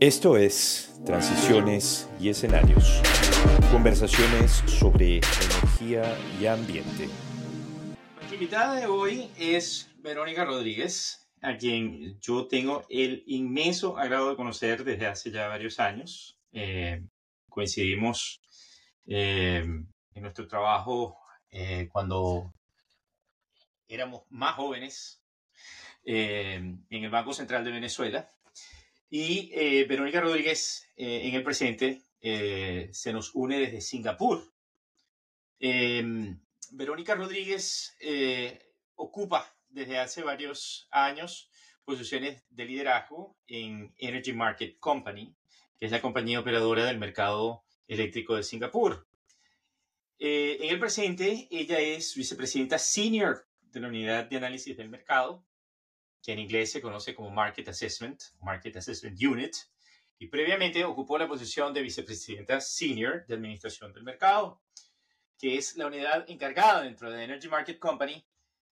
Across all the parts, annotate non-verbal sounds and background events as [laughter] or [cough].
Esto es Transiciones y Escenarios. Conversaciones sobre energía y ambiente. La invitada de hoy es Verónica Rodríguez, a quien yo tengo el inmenso agrado de conocer desde hace ya varios años. Eh, coincidimos eh, en nuestro trabajo eh, cuando éramos más jóvenes en el Banco Central de Venezuela y eh, Verónica Rodríguez, eh, en el presente, eh, se nos une desde Singapur. Em, Verónica Rodríguez ocupa desde hace varios años posiciones de liderazgo en Energy Market Company, que es la compañía operadora del mercado eléctrico de Singapur. en el presente, ella es vicepresidenta senior de la unidad de análisis del mercado que en inglés se conoce como Market Assessment, Market Assessment Unit, y previamente ocupó la posición de vicepresidenta senior de Administración del Mercado, que es la unidad encargada dentro de Energy Market Company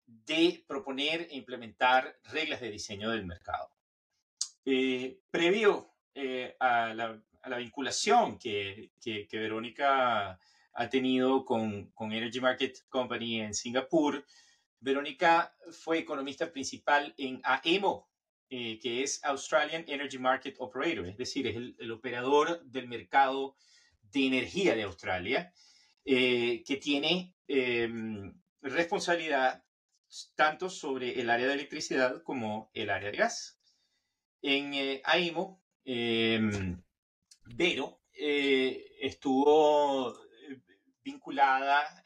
de proponer e implementar reglas de diseño del mercado. Eh, previo eh, a, la, vinculación que, que, Verónica ha tenido con, con Energy Market Company en Singapur, Verónica fue economista principal en AEMO, eh, que es Australian Energy Market Operator, es decir, es el, operador del mercado de energía de Australia, eh, que tiene em, responsabilidad tanto sobre el área de electricidad como el área de gas. En eh, AEMO, em, Vero estuvo vinculada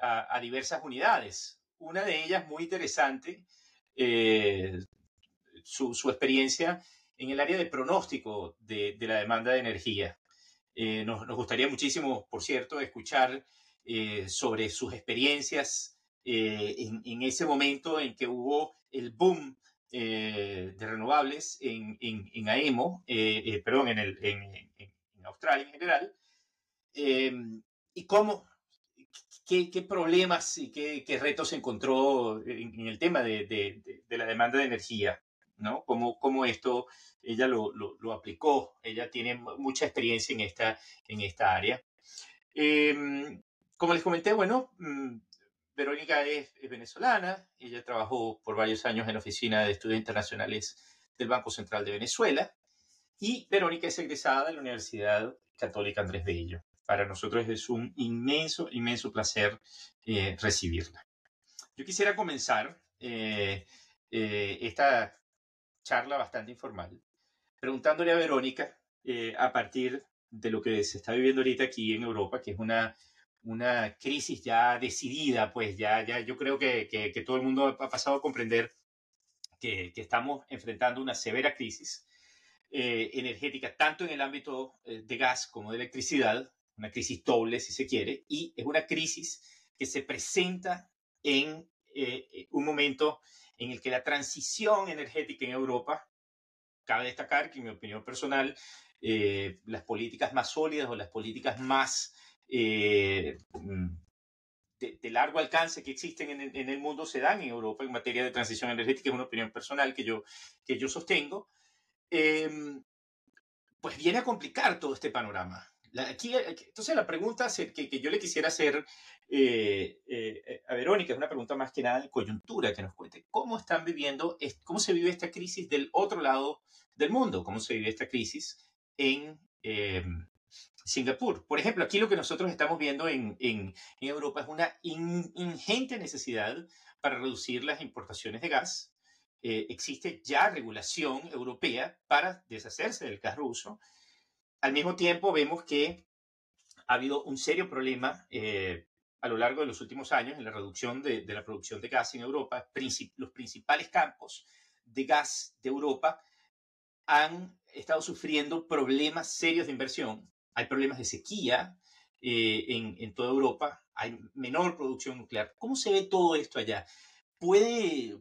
a diversas unidades una de ellas muy interesante, eh, su, experiencia en el área de pronóstico de, la demanda de energía. Eh, nos, gustaría muchísimo, por cierto, escuchar eh, sobre sus experiencias en, ese momento en que hubo el boom de renovables en, en, AEMO, perdón, en, el, en, Australia en general, y cómo qué, problemas y qué, retos encontró en, el tema de, la demanda de energía, ¿no? Cómo, cómo esto ella lo, aplicó, ella tiene mucha experiencia en esta, en esta área. Em, como les comenté, bueno, mm, Verónica es, venezolana, ella trabajó por varios años en la Oficina de Estudios Internacionales del Banco Central de Venezuela y Verónica es egresada de la Universidad Católica Andrés Bello para nosotros es un inmenso, inmenso placer eh, recibirla. Yo quisiera comenzar eh, eh, esta charla bastante informal preguntándole a Verónica a partir de lo que se está viviendo ahorita aquí en Europa, que es una, una crisis ya decidida, pues ya, ya yo creo que, que, todo el mundo ha pasado a comprender que, que estamos enfrentando una severa crisis energética, tanto en el ámbito de gas como de electricidad, una crisis doble si se quiere, y es una crisis que se presenta en eh, un momento en el que la transición energética en Europa, cabe destacar que en mi opinión personal, eh, las políticas más sólidas o las políticas más eh, mm, de, largo alcance que existen en, en, el mundo se dan en Europa en materia de transición energética, es una opinión personal que yo, que yo sostengo, em, pues viene a complicar todo este panorama. Aquí, entonces la pregunta que, que yo le quisiera hacer eh, eh, a Verónica es una pregunta más que nada de coyuntura, que nos cuente cómo están viviendo, cómo se vive esta crisis del otro lado del mundo, cómo se vive esta crisis en eh, Singapur. Por ejemplo, aquí lo que nosotros estamos viendo en, en, en Europa es una ingente necesidad para reducir las importaciones de gas. existe ya regulación europea para deshacerse del gas ruso al mismo tiempo, vemos que ha habido un serio problema eh, a lo largo de los últimos años en la reducción de, la producción de gas en Europa. los principales campos de gas de Europa han estado sufriendo problemas serios de inversión. Hay problemas de sequía eh, en, en, toda Europa, hay menor producción nuclear. ¿Cómo se ve todo esto allá? ¿Puede,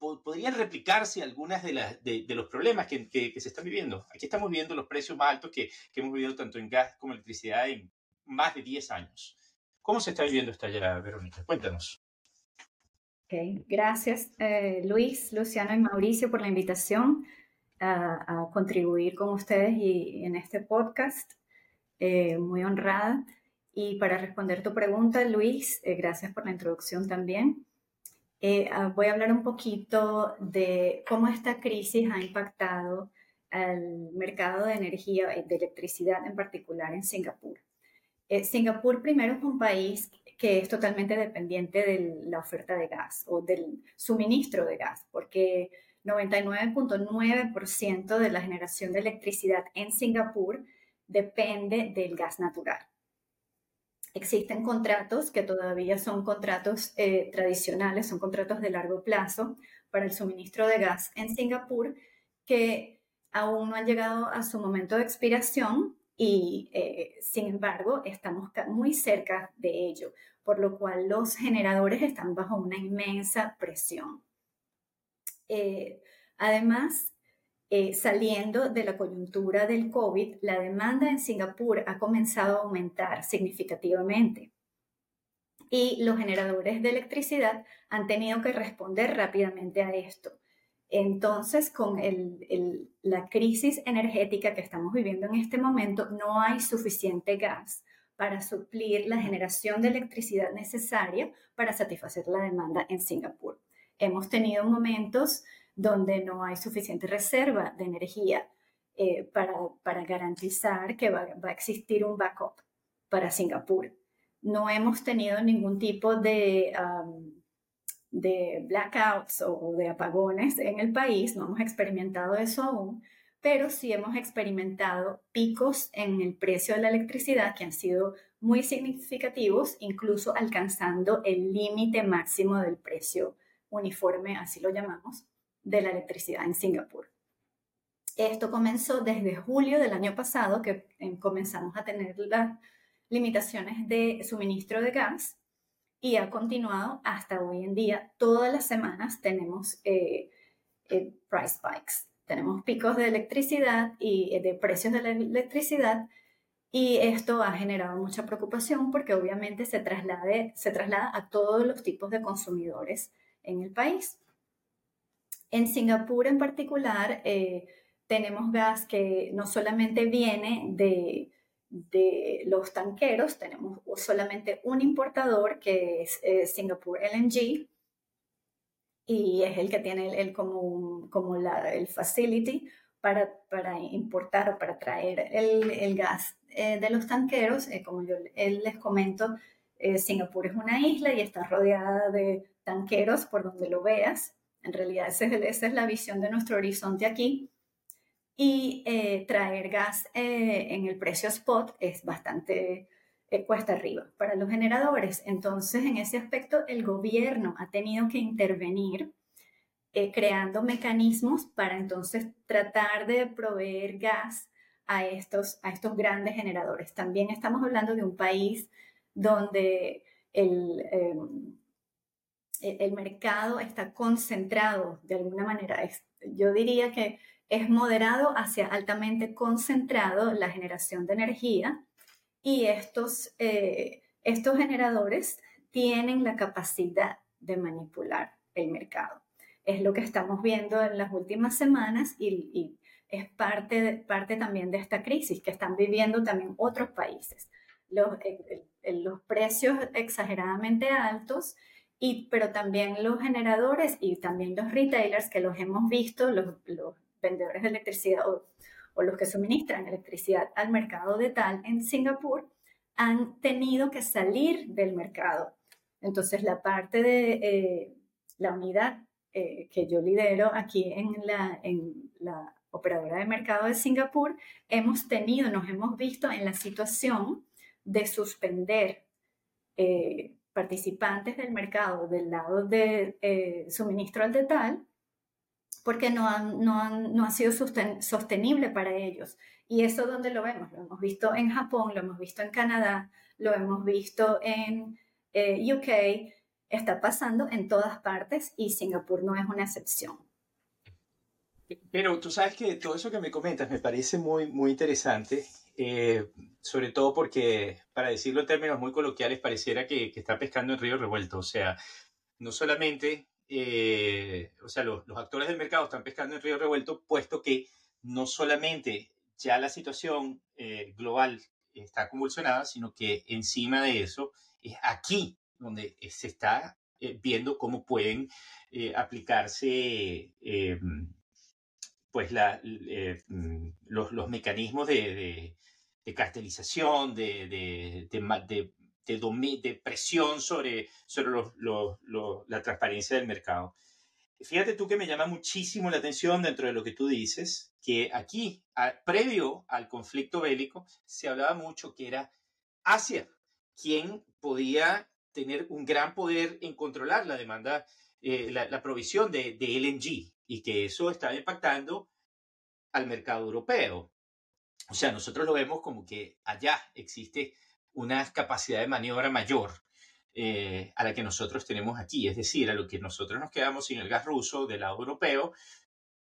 podrían replicarse algunas de, las, de, los problemas que, que, se están viviendo. Aquí estamos viendo los precios más altos que, que, hemos vivido tanto en gas como electricidad en más de 10 años. ¿Cómo se está viviendo esta ya, Verónica? Cuéntanos. Okay. Gracias, eh, Luis, Luciano y Mauricio, por la invitación. a, contribuir con ustedes y en este podcast. Eh, muy honrada. Y para responder tu pregunta, Luis, eh, gracias por la introducción también. Ah, voy a hablar un poquito de cómo esta crisis ha impactado al mercado de energía, de electricidad en particular en Singapur. Singapur primero es un país que es totalmente dependiente de la oferta de gas o del suministro de gas, porque 99.9% de la generación de electricidad en Singapur depende del gas natural. Existen contratos que todavía son contratos eh, tradicionales, son contratos de largo plazo para el suministro de gas en Singapur que aún no han llegado a su momento de expiración y eh, sin embargo estamos muy cerca de ello por lo cual los generadores están bajo una inmensa presión. Eh, además, eh, saliendo de la coyuntura del COVID, la demanda en Singapur ha comenzado a aumentar significativamente y los generadores de electricidad han tenido que responder rápidamente a esto. Entonces, con la crisis energética que estamos viviendo en este momento, no hay suficiente gas para suplir la generación de electricidad necesaria para satisfacer la demanda en Singapur. Hemos tenido momentos donde no hay suficiente reserva de energía eh, para, para, garantizar que va, a existir un backup para Singapur. No hemos tenido ningún tipo de, de blackouts o de apagones en el país, no hemos experimentado eso aún, pero sí hemos experimentado picos en el precio de la electricidad que han sido muy significativos, incluso alcanzando el límite máximo del precio uniforme, así lo llamamos, de la electricidad en Singapur. Esto comenzó desde julio del año pasado, que eh, comenzamos a tener las limitaciones de suministro de gas y ha continuado hasta hoy en día. Todas las semanas tenemos eh, eh, price spikes tenemos picos de electricidad y de precios de la electricidad y esto ha generado mucha preocupación porque obviamente se, traslade, se traslada a todos los tipos de consumidores en el país. En Singapur en particular eh, tenemos gas que no solamente viene de, de, los tanqueros, tenemos solamente un importador que es eh, Singapur LNG, y es el que tiene el, como, como la, el facility para, para importar para traer el, el gas eh, de los tanqueros. Eh, como yo les comento, eh, Singapur es una isla y está rodeada de tanqueros por donde lo veas. En realidad esa es, esa es la visión de nuestro horizonte aquí. Y traer gas en el precio spot es bastante cuesta arriba para los generadores. Entonces, en ese aspecto, el gobierno ha tenido que intervenir eh, creando mecanismos para entonces tratar de proveer gas a estos, a estos grandes generadores. También estamos hablando de un país donde el, em, el mercado está concentrado de alguna manera. yo diría que es moderado hacia altamente concentrado la generación de energía y estos, eh, estos generadores tienen la capacidad de manipular el mercado. Es lo que estamos viendo en las últimas semanas y, es parte, parte también de esta crisis que están viviendo también otros países. Los, los precios exageradamente altos, y, pero también los generadores y también los retailers que los hemos visto, los, los vendedores de electricidad o o los que suministran electricidad al mercado de tal en Singapur han tenido que salir del mercado. Entonces, la parte de eh, la unidad eh, que yo lidero aquí en la, en la operadora de mercado de Singapur, hemos tenido, nos hemos visto en la situación de suspender eh, participantes del mercado del lado de suministro al detal porque no, no, ha sido sostenible para ellos. Y eso donde lo vemos, lo hemos visto en Japón, lo hemos visto en Canadá, lo hemos visto en eh, UK, está pasando en todas partes y Singapur no es una excepción. Pero tú sabes que todo eso que me comentas me parece muy, muy interesante, eh, sobre todo porque, para decirlo en términos muy coloquiales, pareciera que, está pescando en río revuelto. O sea, no solamente eh, o sea, los, actores del mercado están pescando en río revuelto, puesto que no solamente ya la situación eh, global está convulsionada, sino que encima de eso es aquí donde se está viendo cómo pueden aplicarse pues la, mm, los, los, mecanismos de, de, cartelización, de, de, de, de, presión sobre, sobre la transparencia del mercado. Fíjate tú que me llama muchísimo la atención dentro de lo que tú dices, que aquí, previo al conflicto bélico, se hablaba mucho que era Asia quien podía tener un gran poder en controlar la demanda, eh, la, provisión de, de LNG y que eso estaba impactando al mercado europeo. O sea, nosotros lo vemos como que allá existe una capacidad de maniobra mayor eh, a la que nosotros tenemos aquí. Es decir, a lo que nosotros nos quedamos sin el gas ruso del lado europeo,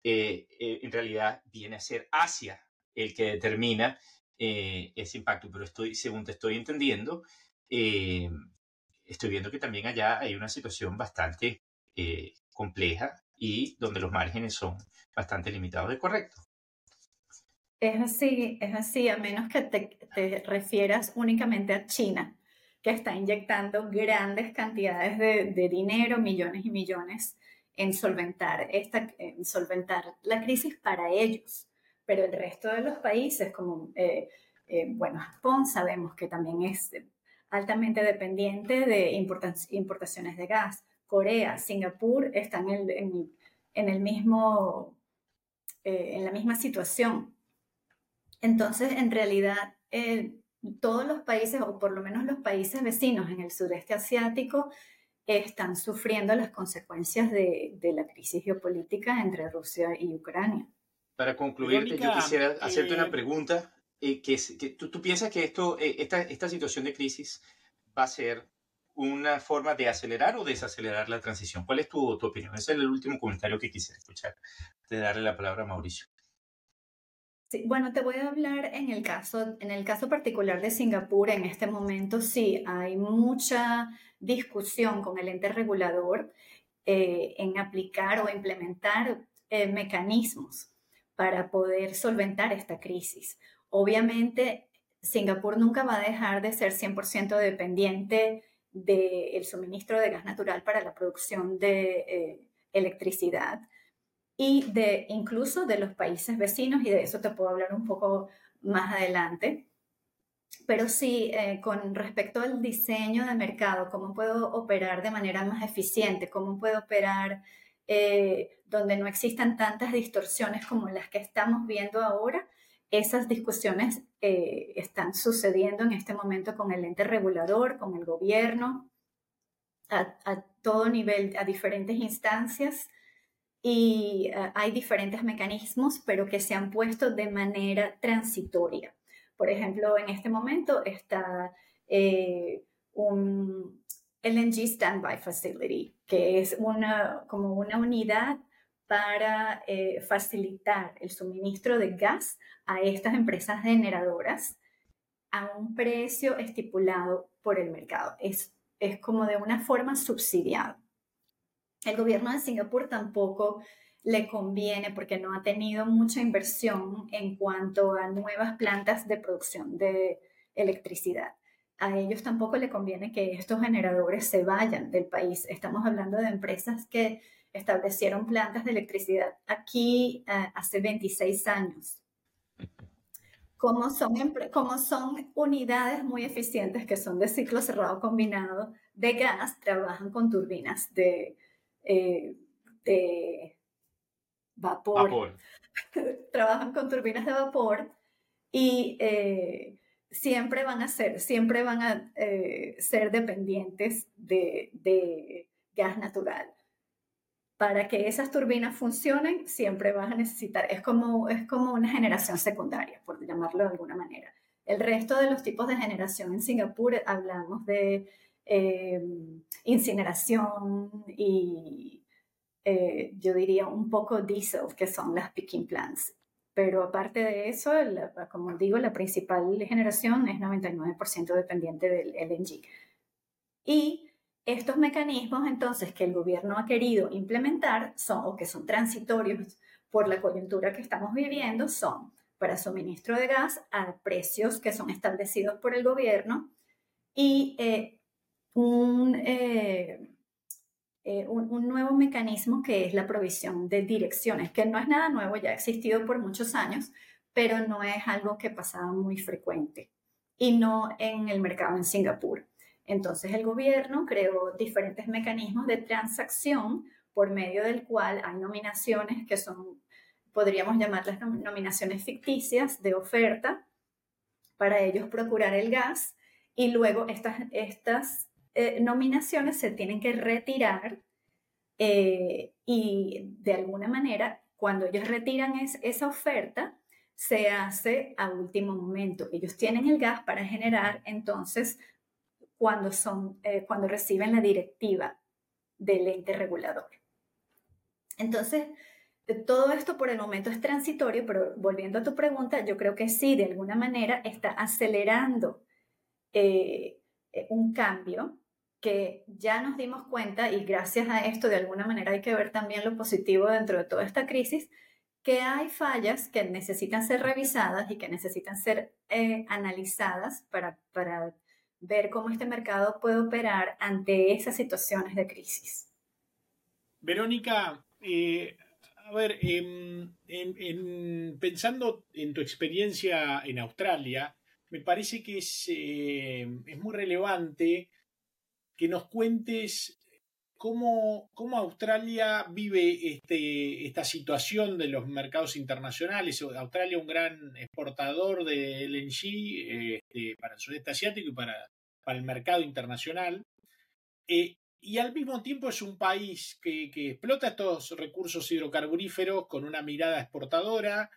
eh, eh, en realidad viene a ser Asia el que determina ese impacto. Pero estoy, según te estoy entendiendo, estoy viendo que también allá hay una situación bastante compleja y donde los márgenes son bastante limitados. ¿Es correcto? Es así, es así, a menos que te, te refieras únicamente a China que está inyectando grandes cantidades de, dinero, millones y millones, en solventar, esta, en solventar la crisis para ellos. Pero el resto de los países, como, eh, eh, bueno, Japón sabemos que también es altamente dependiente de importaciones de gas. Corea, Singapur están en el, mismo, eh, en la misma situación. Entonces, en realidad, todos los países, o por lo menos los países vecinos en el sudeste asiático, están sufriendo las consecuencias de, la crisis geopolítica entre Rusia y Ucrania. Para concluir, yo quisiera hacerte una eh, pregunta. Eh, que, que tú, piensas que esto, eh, esta, esta situación de crisis va a ser una forma de acelerar o desacelerar la transición? ¿Cuál es tu, opinión? Ese es el último comentario que quisiera escuchar, de darle la palabra a Mauricio bueno, te voy a hablar en el caso, en el caso particular de Singapur. En este momento sí hay mucha discusión con el ente regulador eh, en aplicar o implementar eh, mecanismos para poder solventar esta crisis. Obviamente, Singapur nunca va a dejar de ser 100% dependiente del suministro de gas natural para la producción de eh, electricidad y de incluso de los países vecinos, y de eso te puedo hablar un poco más adelante. Pero sí, eh, con respecto al diseño de mercado, cómo puedo operar de manera más eficiente, cómo puedo operar eh, donde no existan tantas distorsiones como las que estamos viendo ahora, esas discusiones eh, están sucediendo en este momento con el ente regulador, con el gobierno, a, todo nivel, a diferentes instancias y eh, hay diferentes mecanismos, pero que se han puesto de manera transitoria. Por ejemplo, en este momento está eh, un LNG Standby Facility, que es una, como una unidad para eh, facilitar el suministro de gas a estas empresas generadoras a un precio estipulado por el mercado. Es, es como de una forma subsidiada. El gobierno de Singapur tampoco le conviene porque no ha tenido mucha inversión en cuanto a nuevas plantas de producción de electricidad. A ellos tampoco le conviene que estos generadores se vayan del país. Estamos hablando de empresas que establecieron plantas de electricidad aquí eh, hace 26 años. Como son, como son unidades muy eficientes que son de ciclo cerrado combinado de gas, trabajan con turbinas de, eh, de vapor. [laughs] Trabajan con turbinas de vapor y eh, siempre van a ser, siempre van a eh, ser dependientes de, de, gas natural. Para que esas turbinas funcionen, siempre van a necesitar, es como, es como una generación secundaria, por llamarlo de alguna manera. El resto de los tipos de generación en Singapur hablamos de eh, incineración y eh, yo diría un poco diesel, que son las picking plants. Pero aparte de eso, como digo, la principal generación es 99% dependiente del LNG. Y estos mecanismos entonces que el gobierno ha querido implementar son o que son transitorios por la coyuntura que estamos viviendo son para suministro de gas a precios que son establecidos por el gobierno y eh, eh, eh, un, un, nuevo mecanismo que es la provisión de direcciones, que no es nada nuevo, ya ha existido por muchos años, pero no es algo que pasaba muy frecuente y no en el mercado en Singapur. Entonces el gobierno creó diferentes mecanismos de transacción por medio del cual hay nominaciones que son, podríamos llamarlas nominaciones ficticias de oferta para ellos procurar el gas y luego estas, estas eh, nominaciones se tienen que retirar eh, y de alguna manera cuando ellos retiran esa oferta se hace a último momento. Ellos tienen el gas para generar entonces cuando, son, eh, cuando reciben la directiva del ente regulador. Entonces, todo esto por el momento es transitorio, pero volviendo a tu pregunta, yo creo que sí, de alguna manera está acelerando eh, eh, un cambio que ya nos dimos cuenta y gracias a esto de alguna manera hay que ver también lo positivo dentro de toda esta crisis, que hay fallas que necesitan ser revisadas y que necesitan ser analizadas para, para ver cómo este mercado puede operar ante esas situaciones de crisis. Verónica, eh, a ver, em, pensando en tu experiencia en Australia, me parece que es, eh, es muy relevante que nos cuentes cómo, cómo, Australia vive este, esta situación de los mercados internacionales. Australia es un gran exportador de LNG este, para el sudeste asiático y para, para el mercado internacional. Eh, y al mismo tiempo es un país que, explota estos recursos hidrocarburíferos con una mirada exportadora,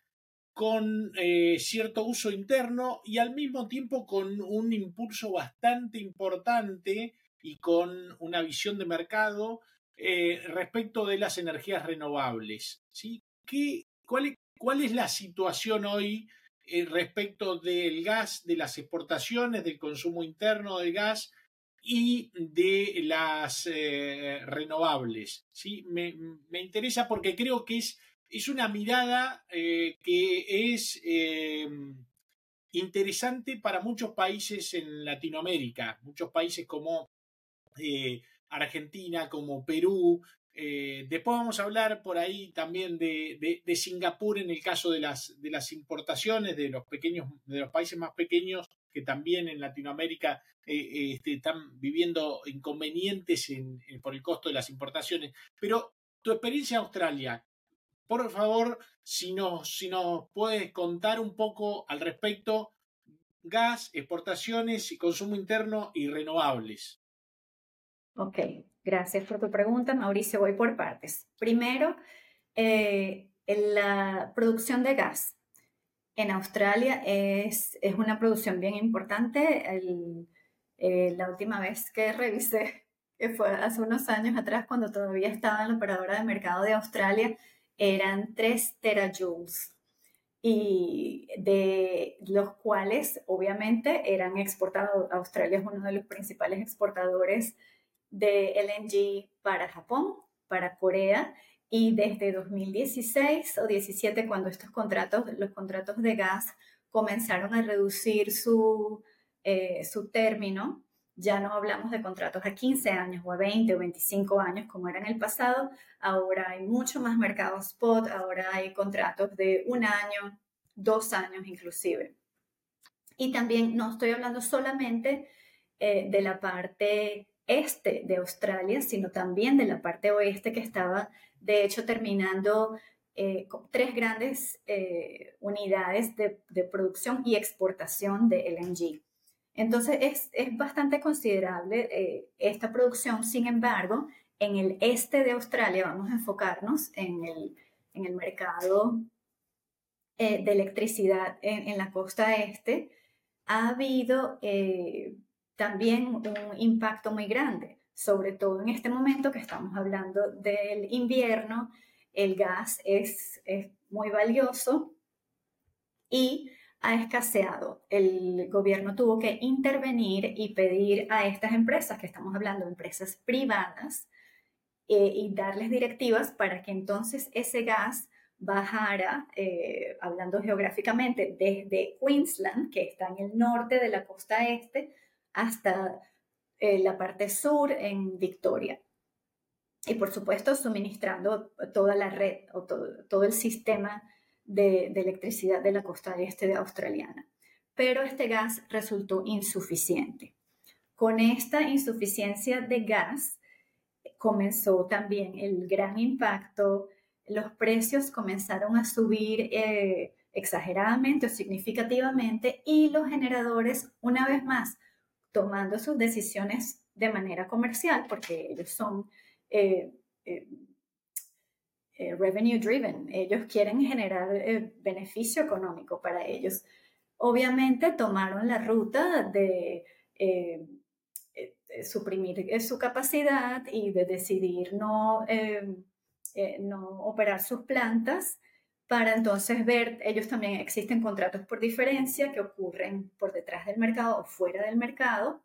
con eh, cierto uso interno y al mismo tiempo con un impulso bastante importante y con una visión de mercado eh, respecto de las energías renovables. ¿sí? ¿Qué, cuál, cuál, es la situación hoy eh, respecto del gas, de las exportaciones, del consumo interno del gas y de las eh, renovables? ¿sí? Me, me, interesa porque creo que es, es una mirada que es interesante para muchos países en Latinoamérica, muchos países como eh, Argentina, como Perú. Eh, después vamos a hablar por ahí también de, Singapur en el caso de las, importaciones de los pequeños, de los países más pequeños que también en Latinoamérica eh, este, están viviendo inconvenientes por el costo de las importaciones. Pero tu experiencia en Australia, por favor, si si nos puedes contar un poco al respecto, gas, exportaciones y consumo interno y renovables. Ok, gracias por tu pregunta, Mauricio. Voy por partes. Primero, eh, la producción de gas en Australia es, es una producción bien importante. Eh, la última vez que revisé, que fue hace unos años atrás, cuando todavía estaba en la operadora de mercado de Australia, eran 3 terajoules y de los cuales obviamente eran exportados. Australia es uno de los principales exportadores de LNG para Japón, para Corea, y desde 2016 o 17, cuando estos contratos, los contratos de gas comenzaron a reducir su, eh, su término, ya no hablamos de contratos a 15 años o a 20 o 25 años como era en el pasado, ahora hay mucho más mercado spot, ahora hay contratos de un año, dos años inclusive. Y también no estoy hablando solamente eh, de la parte este de Australia, sino también de la parte oeste que estaba, de hecho, terminando eh, con tres grandes eh, unidades de, producción y exportación de LNG. Entonces, es, es bastante considerable eh, esta producción, sin embargo, en el este de Australia, vamos a enfocarnos en el, en el mercado de electricidad en, en, la costa este, ha habido también un impacto muy grande, sobre todo en este momento que estamos hablando del invierno, el gas es, es muy valioso y ha escaseado. El gobierno tuvo que intervenir y pedir a estas empresas, que estamos hablando de empresas privadas, eh, y darles directivas para que entonces ese gas bajara, eh, hablando geográficamente, desde Queensland, que está en el norte de la costa este, hasta eh, la parte sur en Victoria. Y por supuesto, suministrando toda la red o todo, el sistema de, de, electricidad de la costa este de australiana. Pero este gas resultó insuficiente. Con esta insuficiencia de gas comenzó también el gran impacto los precios comenzaron a subir eh, exageradamente o significativamente y los generadores, una vez más, tomando sus decisiones de manera comercial, porque ellos son eh, eh, revenue driven, ellos quieren generar beneficio económico para ellos. Obviamente tomaron la ruta de suprimir su capacidad y de decidir no eh, no operar sus plantas para entonces ver, ellos también existen contratos por diferencia que ocurren por detrás del mercado o fuera del mercado,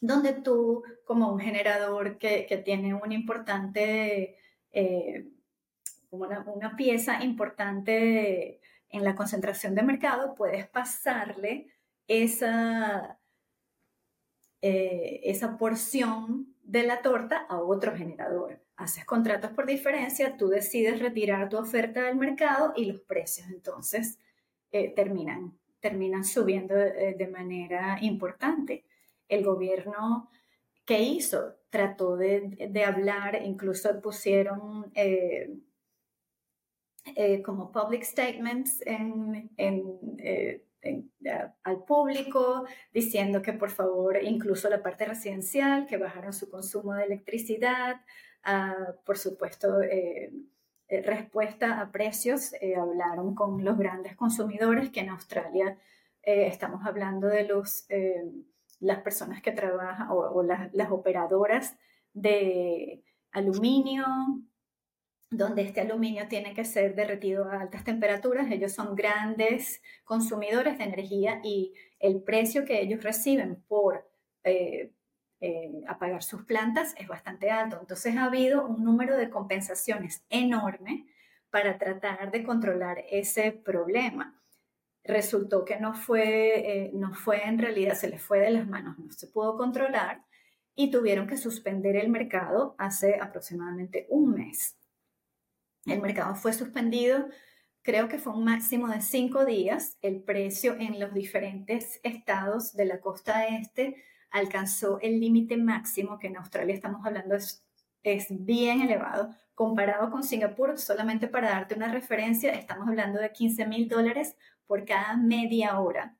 donde tú como un generador que, tiene un importante, eh, una, una, pieza importante en la concentración de mercado, puedes pasarle esa, eh, esa porción de la torta a otro generador haces contratos por diferencia, tú decides retirar tu oferta del mercado y los precios entonces eh, terminan, terminan subiendo eh, de, manera importante. El gobierno, ¿qué hizo? Trató de, hablar, incluso pusieron eh, como public statements en, al público, diciendo que por favor, incluso la parte residencial, que bajaron su consumo de electricidad, por supuesto, eh, eh, respuesta a precios. Eh, hablaron con los grandes consumidores, que en Australia estamos hablando de los, las personas que trabajan o, las, las operadoras de aluminio, donde este aluminio tiene que ser derretido a altas temperaturas. Ellos son grandes consumidores de energía y el precio que ellos reciben por, eh, apagar sus plantas es bastante alto. Entonces ha habido un número de compensaciones enorme para tratar de controlar ese problema. Resultó que no fue, eh, no fue en realidad, se les fue de las manos, no se pudo controlar y tuvieron que suspender el mercado hace aproximadamente un mes. El mercado fue suspendido, creo que fue un máximo de cinco días. El precio en los diferentes estados de la costa este alcanzó el límite máximo, que en Australia estamos hablando es, es bien elevado, comparado con Singapur, solamente para darte una referencia, estamos hablando de 15 mil dólares por cada media hora,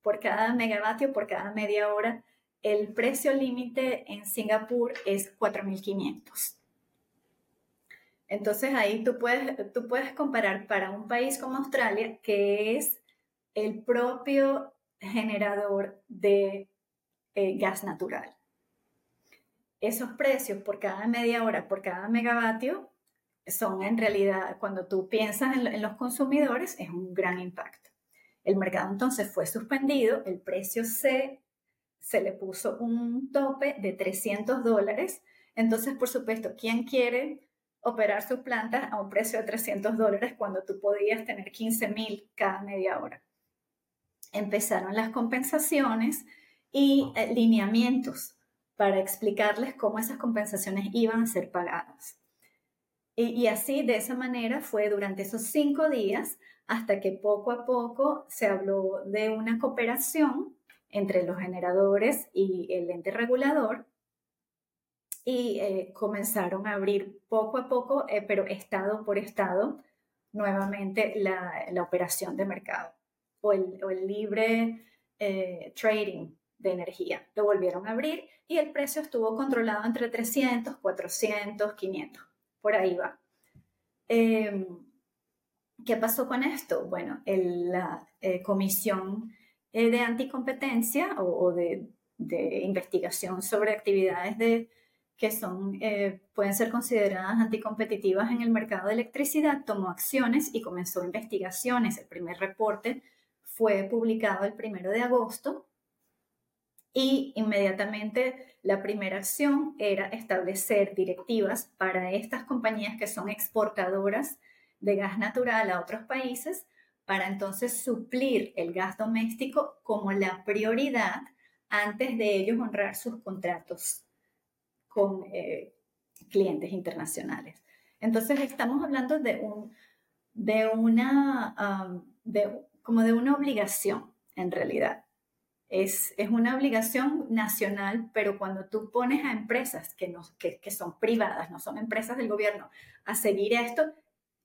por cada megavatio, por cada media hora. El precio límite en Singapur es 4.500. Entonces ahí tú puedes, tú puedes comparar para un país como Australia, que es el propio generador de eh, gas natural. Esos precios por cada media hora, por cada megavatio, son en realidad, cuando tú piensas en, los consumidores, es un gran impacto. El mercado entonces fue suspendido, el precio se, se le puso un tope de 300 dólares. Entonces, por supuesto, ¿quién quiere operar sus plantas a un precio de 300 dólares cuando tú podías tener 15 mil cada media hora? Empezaron las compensaciones y eh, lineamientos para explicarles cómo esas compensaciones iban a ser pagadas. Y, así, de esa manera, fue durante esos cinco días hasta que poco a poco se habló de una cooperación entre los generadores y el ente regulador y eh, comenzaron a abrir poco a poco, eh, pero estado por estado, nuevamente la, operación de mercado o el libre trading de energía. Lo volvieron a abrir y el precio estuvo controlado entre 300, 400, 500. Por ahí va. Em, ¿Qué pasó con esto? Bueno, la eh, Comisión eh, de Anticompetencia o, de, investigación sobre actividades de, que son, eh, pueden ser consideradas anticompetitivas en el mercado de electricidad tomó acciones y comenzó investigaciones. El primer reporte fue publicado el primero de agosto y inmediatamente la primera acción era establecer directivas para estas compañías que son exportadoras de gas natural a otros países para entonces suplir el gas doméstico como la prioridad antes de ellos honrar sus contratos con eh, clientes internacionales. Entonces estamos hablando de, un, de una, como de una obligación en realidad. Es, es, una obligación nacional, pero cuando tú pones a empresas que, no, que, que son privadas, no son empresas del gobierno, a seguir esto,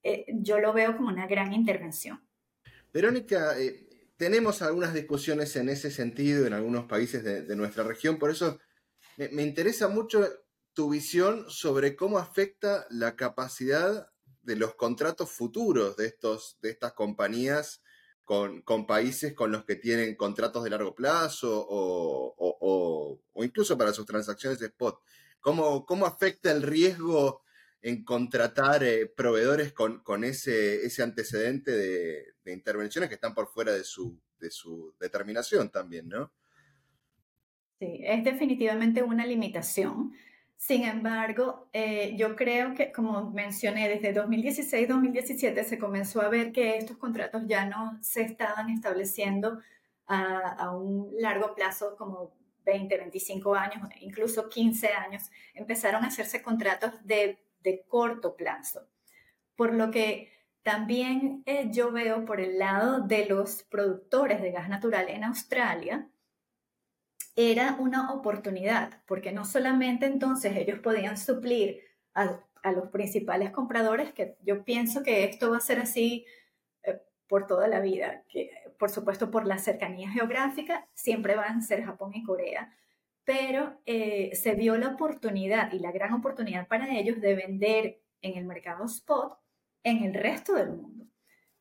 eh, yo lo veo como una gran intervención. Verónica, eh, tenemos algunas discusiones en ese sentido en algunos países de, nuestra región, por eso me, interesa mucho tu visión sobre cómo afecta la capacidad de los contratos futuros de, estos, de estas compañías con, países con los que tienen contratos de largo plazo o, incluso para sus transacciones de spot. ¿Cómo, ¿Cómo, afecta el riesgo en contratar eh, proveedores con, ese, ese antecedente de, intervenciones que están por fuera de su, de su determinación también, ¿no? Sí, es definitivamente una limitación. Sin embargo, eh, yo creo que, como mencioné, desde 2016-2017 se comenzó a ver que estos contratos ya no se estaban estableciendo a, a un largo plazo como 20, 25 años, incluso 15 años. Empezaron a hacerse contratos de de corto plazo. Por lo que también eh, yo veo por el lado de los productores de gas natural en Australia, era una oportunidad, porque no solamente entonces ellos podían suplir a, los principales compradores, que yo pienso que esto va a ser así eh, por toda la vida, que por supuesto por la cercanía geográfica siempre van a ser Japón y Corea, pero eh, se vio la oportunidad y la gran oportunidad para ellos de vender en el mercado spot en el resto del mundo.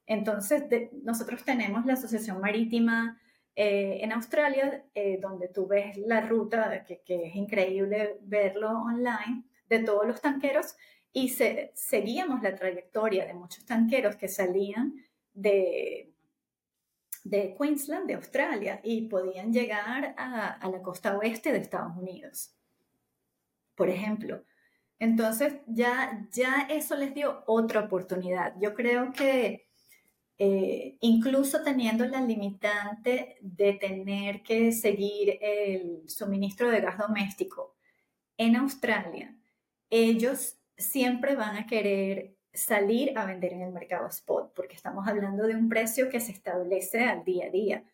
Entonces, nosotros tenemos la Asociación Marítima eh, en Australia, eh, donde tú ves la ruta, que, es increíble verlo online, de todos los tanqueros, y seguíamos la trayectoria de muchos tanqueros que salían de, de Queensland, de Australia, y podían llegar a, la costa oeste de Estados Unidos, por ejemplo. Entonces ya, ya eso les dio otra oportunidad. Yo creo que eh, incluso teniendo la limitante de tener que seguir el suministro de gas doméstico en Australia, ellos siempre van a querer salir a vender en el mercado spot, porque estamos hablando de un precio que se establece al día a día.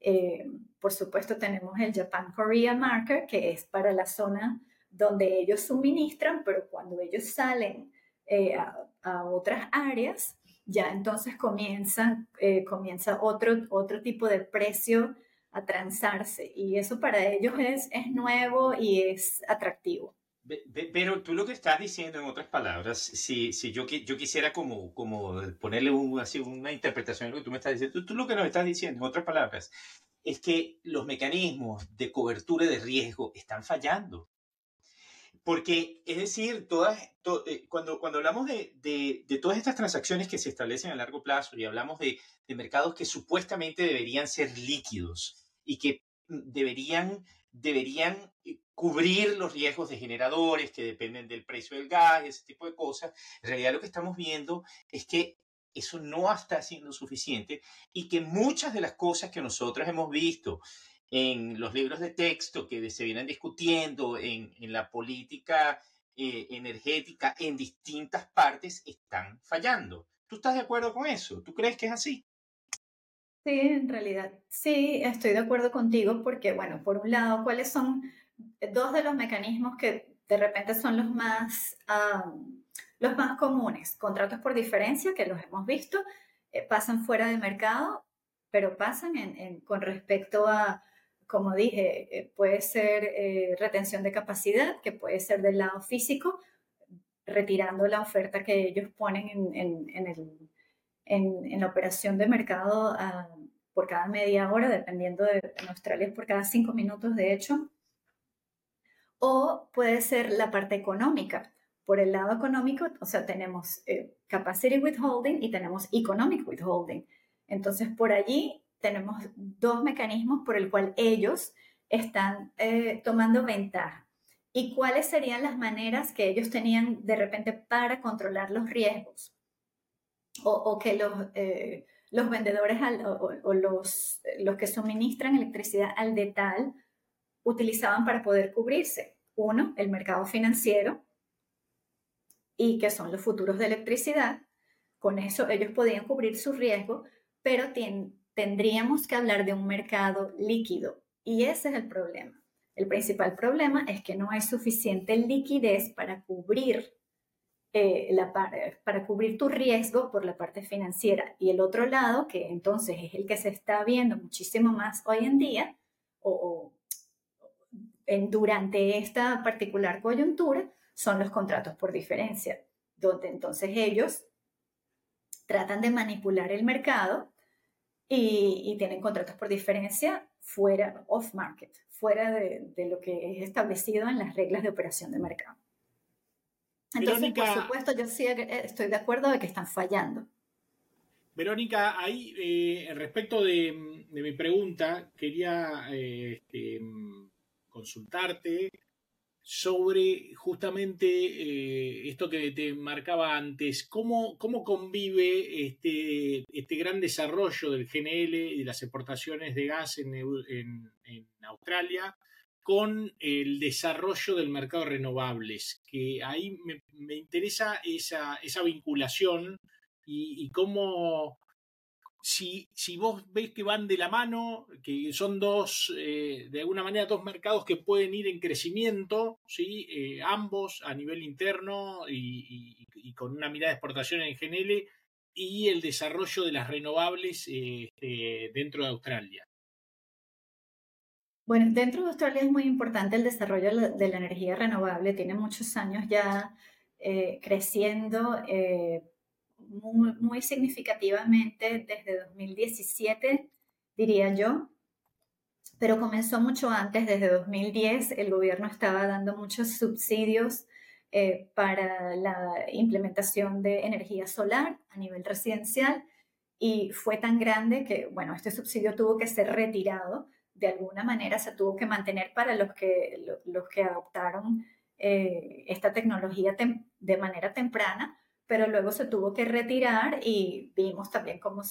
Eh, por supuesto, tenemos el Japan Korea Marker, que es para la zona donde ellos suministran, pero cuando ellos salen eh, a, otras áreas, ya entonces comienza, eh, comienza otro, otro tipo de precio a transarse. Y eso para ellos es, es nuevo y es atractivo. Pero tú lo que estás diciendo, en otras palabras, si, si yo, yo quisiera como, como ponerle un, así, una interpretación a lo que tú me estás diciendo, tú, lo que nos estás diciendo, en otras palabras, es que los mecanismos de cobertura de riesgo están fallando. Porque, es decir, todas, eh, cuando, cuando hablamos de, de, todas estas transacciones que se establecen a largo plazo y hablamos de, mercados que supuestamente deberían ser líquidos y que deberían, deberían eh, cubrir los riesgos de generadores que dependen del precio del gas y ese tipo de cosas. En realidad lo que estamos viendo es que eso no está siendo suficiente y que muchas de las cosas que nosotros hemos visto en los libros de texto que se vienen discutiendo en, la política eh, energética en distintas partes están fallando. ¿Tú estás de acuerdo con eso? ¿Tú crees que es así? Sí, en realidad sí, estoy de acuerdo contigo porque, bueno, por un lado, ¿cuáles son dos de los mecanismos que de repente son los más, los más comunes. Contratos por diferencia, que los hemos visto, eh, pasan fuera de mercado, pero pasan en, con respecto a, como dije, eh, puede ser eh, retención de capacidad, que puede ser del lado físico, retirando la oferta que ellos ponen en, en, el, en la operación de mercado ah, por cada media hora, dependiendo de en Australia por cada cinco minutos, de hecho o puede ser la parte económica. Por el lado económico, o sea, tenemos eh, capacity withholding y tenemos economic withholding. Entonces, por allí tenemos dos mecanismos por el cual ellos están eh, tomando ventaja. ¿Y cuáles serían las maneras que ellos tenían de repente para controlar los riesgos? o, que los, eh, los vendedores o, los, los que suministran electricidad al detal utilizaban para poder cubrirse. Uno, el mercado financiero, y que son los futuros de electricidad. Con eso ellos podían cubrir su riesgo, pero tendríamos que hablar de un mercado líquido. Y ese es el problema. El principal problema es que no hay suficiente liquidez para cubrir eh, la, para cubrir tu riesgo por la parte financiera. Y el otro lado, que entonces es el que se está viendo muchísimo más hoy en día, o, durante esta particular coyuntura, son los contratos por diferencia, donde entonces ellos tratan de manipular el mercado y, y tienen contratos por diferencia fuera off market, fuera de, de lo que es establecido en las reglas de operación de mercado. Entonces, por supuesto, yo sí eh, estoy de acuerdo de que están fallando. Verónica, ahí, eh, respecto de, mi pregunta, quería eh, este, consultarte sobre justamente esto que te marcaba antes, cómo, cómo convive este, este, gran desarrollo del GNL y las exportaciones de gas en, en Australia con el desarrollo del mercado de renovables, que ahí me, interesa esa, esa vinculación y, cómo, si, si, vos ves que van de la mano, que son dos, eh, de alguna manera, dos mercados que pueden ir en crecimiento, ¿sí? Eh, ambos a nivel interno y, con una mirada de exportación en GNL, y el desarrollo de las renovables este, dentro de Australia. Bueno, dentro de Australia es muy importante el desarrollo de la energía renovable. Tiene muchos años ya eh, creciendo muy, significativamente desde 2017, diría yo. Pero comenzó mucho antes, desde 2010 el gobierno estaba dando muchos subsidios eh, para la implementación de energía solar a nivel residencial y fue tan grande que, bueno, este subsidio tuvo que ser retirado de alguna manera se tuvo que mantener para los que, los que adoptaron eh, esta tecnología de manera temprana, pero luego se tuvo que retirar y vimos también cómo,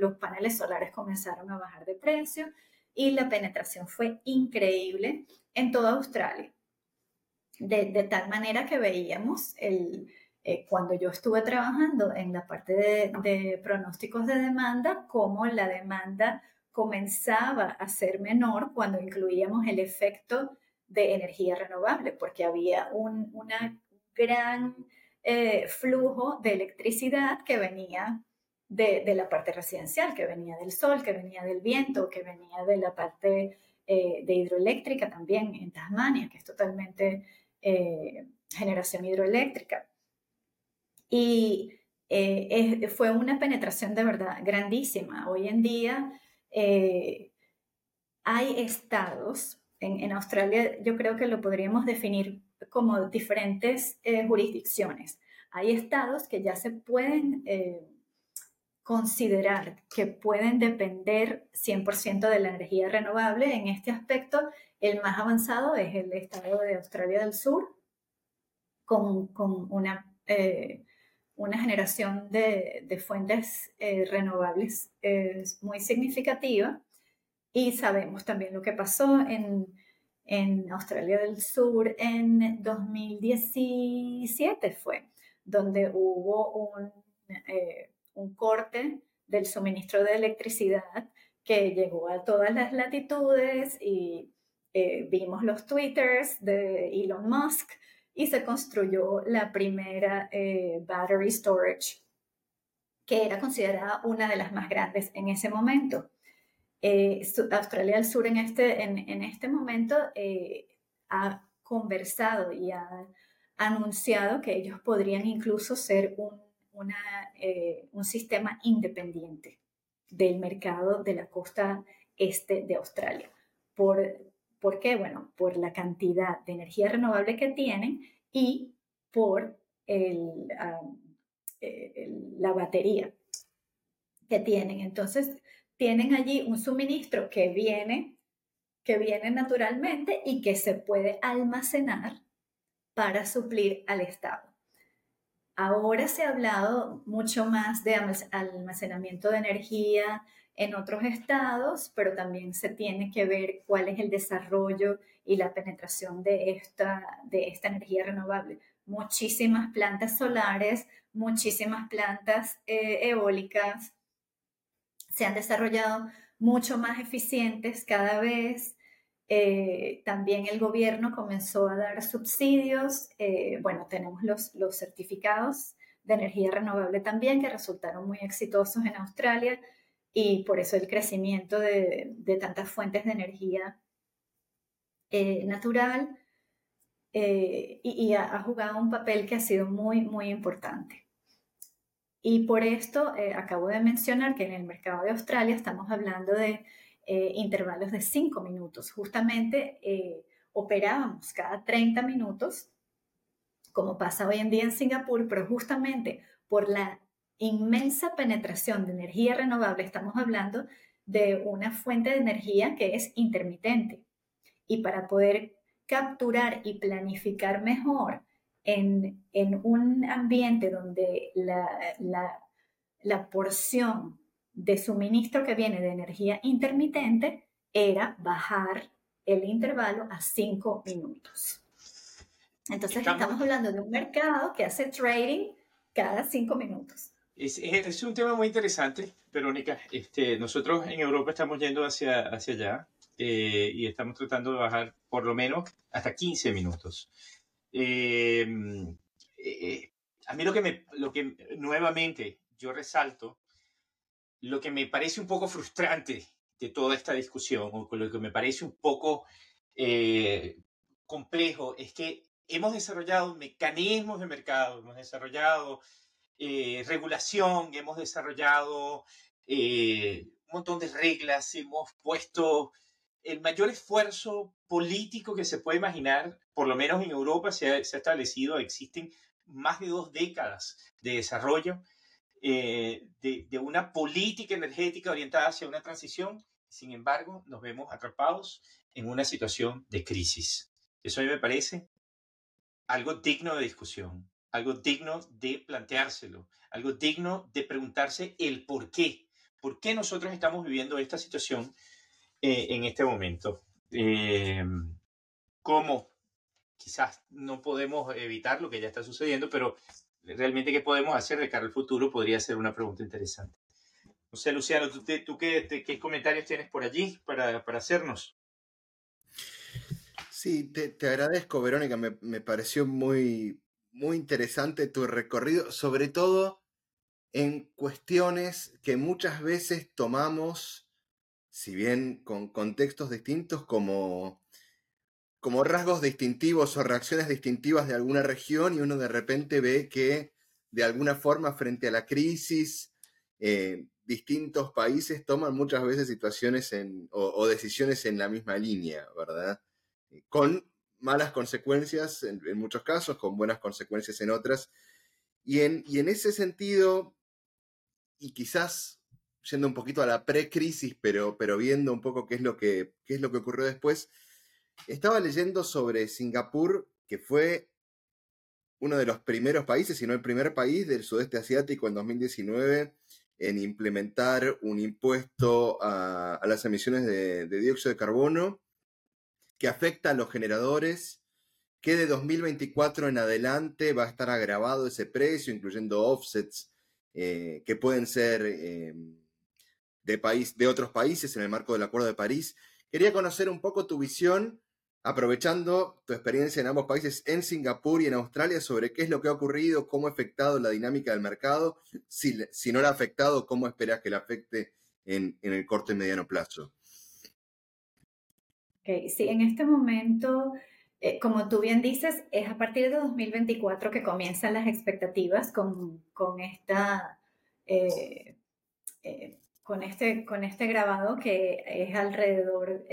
los paneles solares comenzaron a bajar de precio y la penetración fue increíble en toda Australia. De, tal manera que veíamos el, eh, cuando yo estuve trabajando en la parte de, pronósticos de demanda, cómo la demanda comenzaba a ser menor cuando incluíamos el efecto de energía renovable, porque había un una gran eh, flujo de electricidad que venía de, la parte residencial, que venía del sol, que venía del viento, que venía de la parte eh, de hidroeléctrica también en Tasmania, que es totalmente eh, generación hidroeléctrica. Y fue una penetración de verdad grandísima. Hoy en día hay estados, en, Australia yo creo que lo podríamos definir como diferentes eh, jurisdicciones. Hay estados que ya se pueden eh, considerar que pueden depender 100% de la energía renovable. En este aspecto, el más avanzado es el estado de Australia del Sur, con, con una una generación de, fuentes eh, renovables es muy significativa y sabemos también lo que pasó en, Australia del Sur en 2017 fue, donde hubo un, eh, un corte del suministro de electricidad que llegó a todas las latitudes y eh, vimos los twitters de Elon Musk y se construyó la primera eh, battery storage, que era considerada una de las más grandes en ese momento. Eh, Australia del Sur en este, en, este momento eh, ha conversado y ha anunciado que ellos podrían incluso ser un, un sistema independiente del mercado de la costa este de Australia. Por ¿Por qué? Bueno, por la cantidad de energía renovable que tienen y por ah, eh, la batería que tienen. Entonces, tienen allí un suministro que viene, que viene naturalmente y que se puede almacenar para suplir al Estado. Ahora se ha hablado mucho más de almacenamiento de energía en otros estados, pero también se tiene que ver cuál es el desarrollo y la penetración de esta, de esta energía renovable. Muchísimas plantas solares, muchísimas plantas eh, eólicas se han desarrollado mucho más eficientes cada vez. Eh, también el gobierno comenzó a dar subsidios. Eh, bueno, tenemos los, los certificados de energía renovable también que resultaron muy exitosos en Australia y por eso el crecimiento de, de tantas fuentes de energía eh, natural y, ha, jugado un papel que ha sido muy, muy importante. Y por esto acabo de mencionar que en el mercado de Australia estamos hablando de eh, intervalos de 5 minutos. Justamente eh, operábamos cada 30 minutos, como pasa hoy en día en Singapur, pero justamente por la inmensa penetración de energía renovable, estamos hablando de una fuente de energía que es intermitente. Y para poder capturar y planificar mejor en, en un ambiente donde la, la, la porción de suministro que viene de energía intermitente era bajar el intervalo a 5 minutos. Entonces estamos... hablando de un mercado que hace trading cada 5 minutos. Es, es, un tema muy interesante, Verónica. Este, nosotros en Europa estamos yendo hacia, hacia allá eh, y estamos tratando de bajar por lo menos hasta 15 minutos. Eh, eh, a mí lo que, me, lo que nuevamente yo resalto lo que me parece un poco frustrante de toda esta discusión, o lo que me parece un poco eh, complejo, es que hemos desarrollado mecanismos de mercado, hemos desarrollado eh, regulación, hemos desarrollado eh, un montón de reglas, hemos puesto el mayor esfuerzo político que se puede imaginar, por lo menos en Europa se ha, se ha establecido, existen más de dos décadas de desarrollo eh, de, una política energética orientada hacia una transición. Sin embargo, nos vemos atrapados en una situación de crisis. Eso a mí me parece algo digno de discusión, algo digno de planteárselo, algo digno de preguntarse el por qué. ¿Por qué nosotros estamos viviendo esta situación eh, en este momento? Eh, ¿Cómo? Quizás no podemos evitar lo que ya está sucediendo, pero realmente qué podemos hacer de cara al futuro podría ser una pregunta interesante. No sé, Luciano, ¿tú, tú qué, qué, comentarios tienes por allí para, para hacernos? Sí, te, te agradezco, Verónica. Me, me, pareció muy, muy interesante tu recorrido, sobre todo en cuestiones que muchas veces tomamos, si bien con contextos distintos, como como rasgos distintivos o reacciones distintivas de alguna región y uno de repente ve que de alguna forma frente a la crisis eh, distintos países toman muchas veces situaciones o, decisiones en la misma línea, ¿verdad? Eh, con malas consecuencias en, muchos casos, con buenas consecuencias en otras. Y en, y en ese sentido, y quizás yendo un poquito a la pre-crisis, pero, pero viendo un poco qué es lo que, qué es lo que ocurrió después, estaba leyendo sobre Singapur, que fue uno de los primeros países, si no el primer país del sudeste asiático en 2019 en implementar un impuesto a, las emisiones de, dióxido de carbono que afecta a los generadores, que de 2024 en adelante va a estar agravado ese precio, incluyendo offsets eh, que pueden ser eh, de, país, de otros países en el marco del Acuerdo de París. Quería conocer un poco tu visión aprovechando tu experiencia en ambos países, en Singapur y en Australia, sobre qué es lo que ha ocurrido, cómo ha afectado la dinámica del mercado, si, si no la ha afectado, cómo esperas que la afecte en, el corto y mediano plazo. Okay. Sí, en este momento, eh, como tú bien dices, es a partir de 2024 que comienzan las expectativas con, con esta... Eh, eh, con este, con este grabado que es alrededor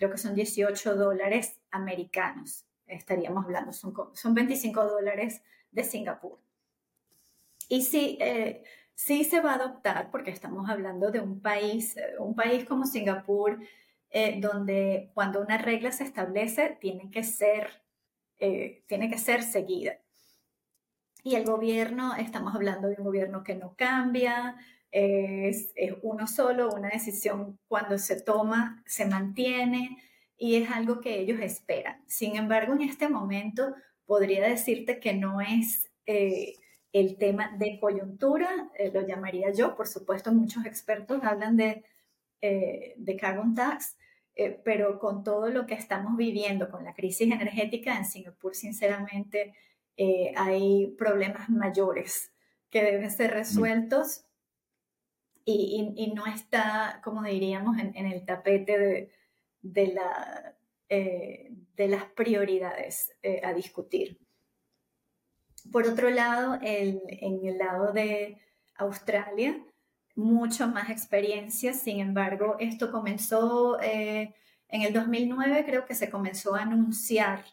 creo que son 18 dólares americanos, estaríamos hablando, son, son 25 dólares de Singapur. Y sí, eh, sí se va a adoptar, porque estamos hablando de un país, eh, un país como Singapur, eh, donde cuando una regla se establece, tiene que ser, tiene que ser seguida. Y el gobierno, estamos hablando de un gobierno que no cambia, es, es, uno solo, una decisión cuando se toma se mantiene y es algo que ellos esperan. Sin embargo, en este momento podría decirte que no es eh, el tema de coyuntura, eh, lo llamaría yo, por supuesto muchos expertos hablan de, eh, de carbon tax, pero con todo lo que estamos viviendo, con la crisis energética en Singapur, sinceramente, hay problemas mayores que deben ser resueltos y, no está, como diríamos, en, el tapete de, de, eh, las prioridades eh, a discutir. Por otro lado, en el lado de Australia, mucho más experiencia, sin embargo, esto comenzó eh, en el 2009, creo que se comenzó a anunciar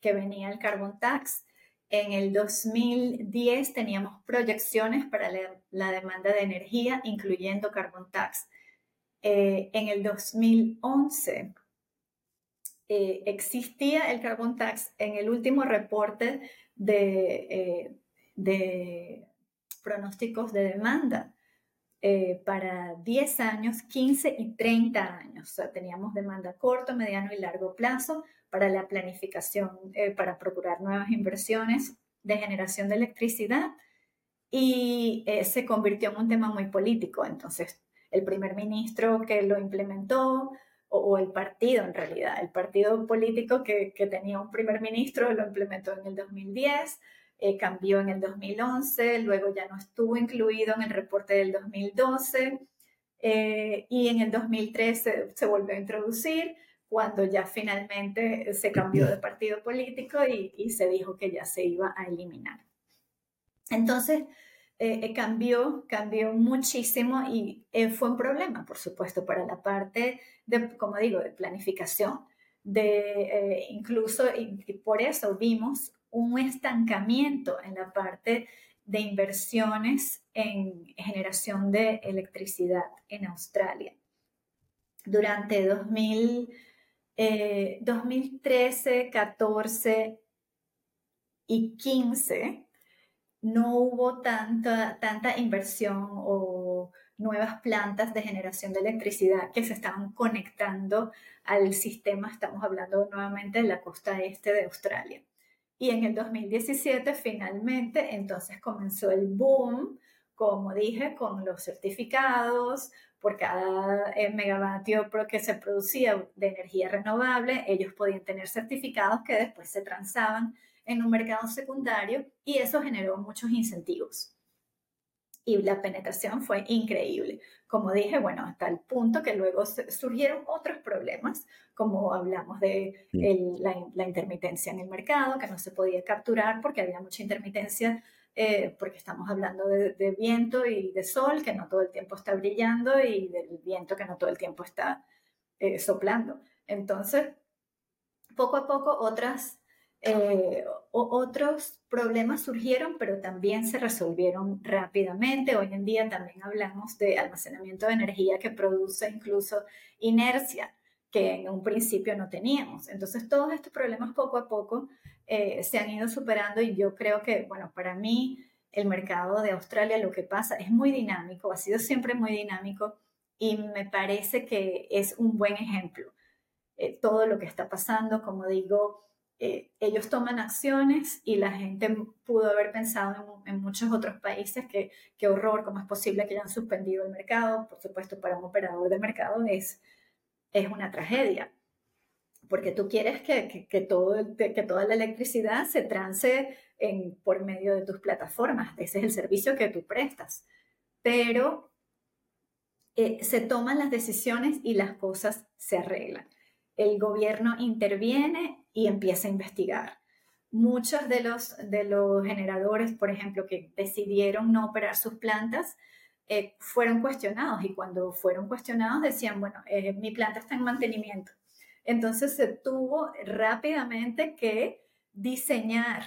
que venía el carbon tax en el 2010 teníamos proyecciones para la, demanda de energía, incluyendo carbon tax. Eh, en el 2011 eh, existía el carbon tax en el último reporte de, eh, de pronósticos de demanda. para 10 años, 15 y 30 años. O sea, teníamos demanda corto, mediano y largo plazo para la planificación, eh, para procurar nuevas inversiones de generación de electricidad y eh, se convirtió en un tema muy político. Entonces, el primer ministro que lo implementó, o, el partido en realidad, el partido político que, que, tenía un primer ministro lo implementó en el 2010, eh, cambió en el 2011, luego ya no estuvo incluido en el reporte del 2012 y en el 2013 se volvió a introducir cuando ya finalmente se cambió de partido político y, se dijo que ya se iba a eliminar. Entonces, eh, eh, cambió, cambió muchísimo y eh, fue un problema, por supuesto, para la parte de, como digo, de planificación. De, incluso, y, por eso vimos un estancamiento en la parte de inversiones en generación de electricidad en Australia. Durante 2000, 2013, 14 y 15 no hubo tanta, tanta inversión o nuevas plantas de generación de electricidad que se estaban conectando al sistema, estamos hablando nuevamente de la costa este de Australia. Y en el 2017 finalmente entonces comenzó el boom, como dije, con los certificados, por cada eh, megavatio que se producía de energía renovable, ellos podían tener certificados que después se transaban en un mercado secundario y eso generó muchos incentivos. Y la penetración fue increíble. Como dije, bueno, hasta el punto que luego surgieron otros problemas, como hablamos de la, la intermitencia en el mercado, que no se podía capturar porque había mucha intermitencia eh, porque estamos hablando de, viento y de sol que no todo el tiempo está brillando y del viento que no todo el tiempo está eh, soplando. Entonces, poco a poco otras, eh, otros problemas surgieron, pero también se resolvieron rápidamente. Hoy en día también hablamos de almacenamiento de energía que produce incluso inercia que en un principio no teníamos. Entonces, todos estos problemas poco a poco eh, se han ido superando y yo creo que, bueno, para mí el mercado de Australia lo que pasa es muy dinámico, ha sido siempre muy dinámico y me parece que es un buen ejemplo. Eh, todo lo que está pasando, como digo, eh, ellos toman acciones y la gente pudo haber pensado en, muchos otros países que qué horror, cómo es posible que hayan suspendido el mercado. Por supuesto, para un operador de mercado es, es una tragedia porque tú quieres que, que, todo, que toda la electricidad se trance por medio de tus plataformas. Ese es el servicio que tú prestas. Pero eh, se toman las decisiones y las cosas se arreglan. El gobierno interviene y empieza a investigar. Muchos de los, de los generadores, por ejemplo, que decidieron no operar sus plantas, eh, fueron cuestionados y cuando fueron cuestionados decían, bueno, eh, mi planta está en mantenimiento entonces se tuvo rápidamente que diseñar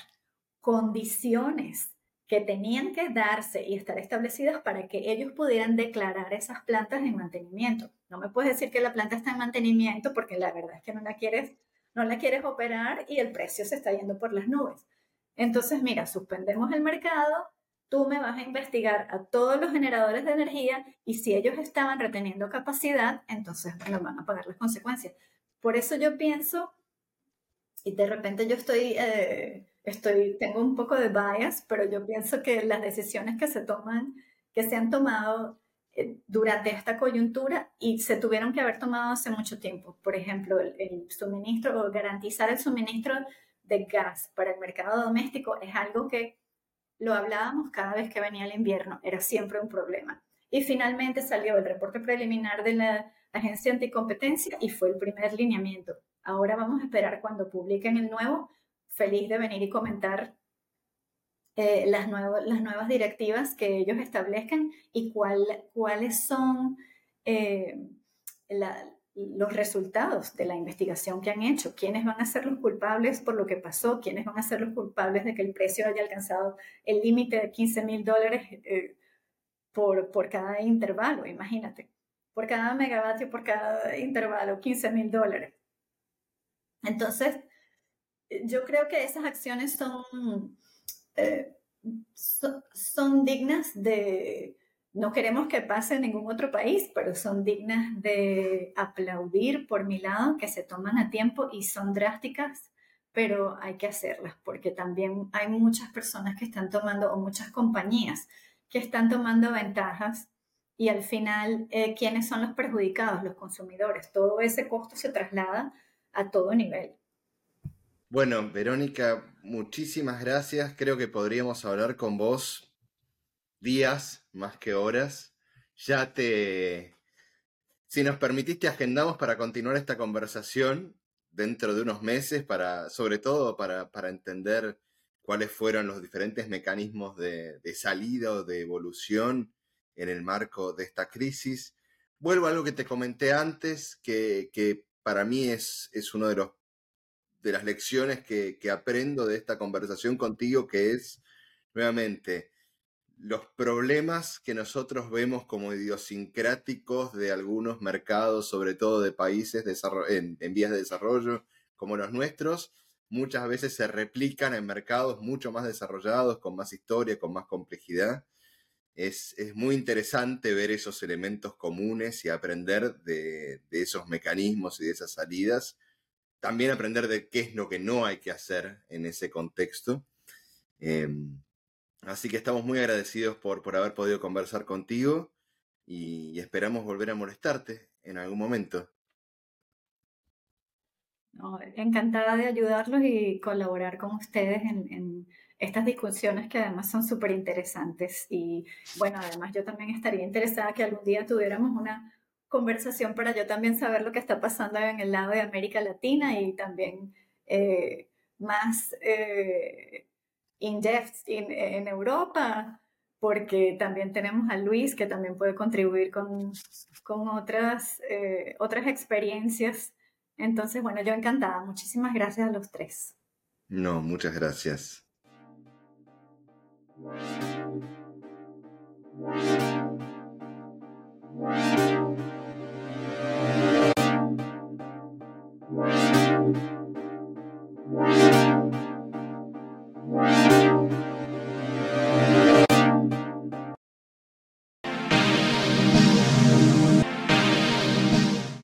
condiciones que tenían que darse y estar establecidas para que ellos pudieran declarar esas plantas en mantenimiento. No me puedes decir que la planta está en mantenimiento porque la verdad es que no la quieres, no la quieres operar y el precio se está yendo por las nubes. Entonces, mira, suspendemos el mercado, tú me vas a investigar a todos los generadores de energía y si ellos estaban reteniendo capacidad, entonces, bueno, van a pagar las consecuencias. Por eso yo pienso, y de repente yo estoy, eh, estoy, tengo un poco de bias, pero yo pienso que las decisiones que se toman, que se han tomado eh, durante esta coyuntura y se tuvieron que haber tomado hace mucho tiempo. Por ejemplo, el, el suministro o garantizar el suministro de gas para el mercado doméstico es algo que lo hablábamos cada vez que venía el invierno, era siempre un problema. Y finalmente salió el reporte preliminar de la Agencia Anticompetencia y fue el primer lineamiento. Ahora vamos a esperar cuando publiquen el nuevo. Feliz de venir y comentar eh, las, las nuevas directivas que ellos establezcan y cuál, cuáles son eh, los resultados de la investigación que han hecho, quiénes van a ser los culpables por lo que pasó, quiénes van a ser los culpables de que el precio haya alcanzado el límite de 15 mil dólares eh, por, por cada intervalo, imagínate, por cada megavatio, por cada intervalo, 15 mil dólares. Entonces, yo creo que esas acciones son eh, son dignas de, no queremos que pase en ningún otro país, pero son dignas de aplaudir por mi lado, que se toman a tiempo y son drásticas, pero hay que hacerlas, porque también hay muchas personas que están tomando, o muchas compañías que están tomando ventajas y al final, eh, ¿quiénes son los perjudicados? Los consumidores. Todo ese costo se traslada a todo nivel. Bueno, Verónica, muchísimas gracias. Creo que podríamos hablar con vos días más que horas. Ya te... Si nos permitiste, agendamos para continuar esta conversación dentro de unos meses, para, sobre todo para, entender cuáles fueron los diferentes mecanismos de, salida o de evolución en el marco de esta crisis. Vuelvo a algo que te comenté antes, que, que para mí es, es uno de de las lecciones que, aprendo de esta conversación contigo, que es, nuevamente, los problemas que nosotros vemos como idiosincráticos de algunos mercados, sobre todo de países en, en, vías de desarrollo como los nuestros, muchas veces se replican en mercados mucho más desarrollados, con más historia, con más complejidad. Es, muy interesante ver esos elementos comunes y aprender de, de esos mecanismos y de esas salidas también aprender de qué es lo que no hay que hacer en ese contexto. Em, así que estamos muy agradecidos por, por haber podido conversar contigo y, esperamos volver a molestarte en algún momento. encantada de ayudarlos y colaborar con ustedes en estas discusiones que además son súper interesantes. Y bueno, además yo también estaría interesada que algún día tuviéramos una conversación para yo también saber lo que está pasando en el lado de América Latina y también eh, más eh, in-depth en Europa, porque también tenemos a Luis que también puede contribuir con, con otras, eh, otras experiencias. Entonces, bueno, yo encantada. Muchísimas gracias a los tres. No, muchas gracias. Wow.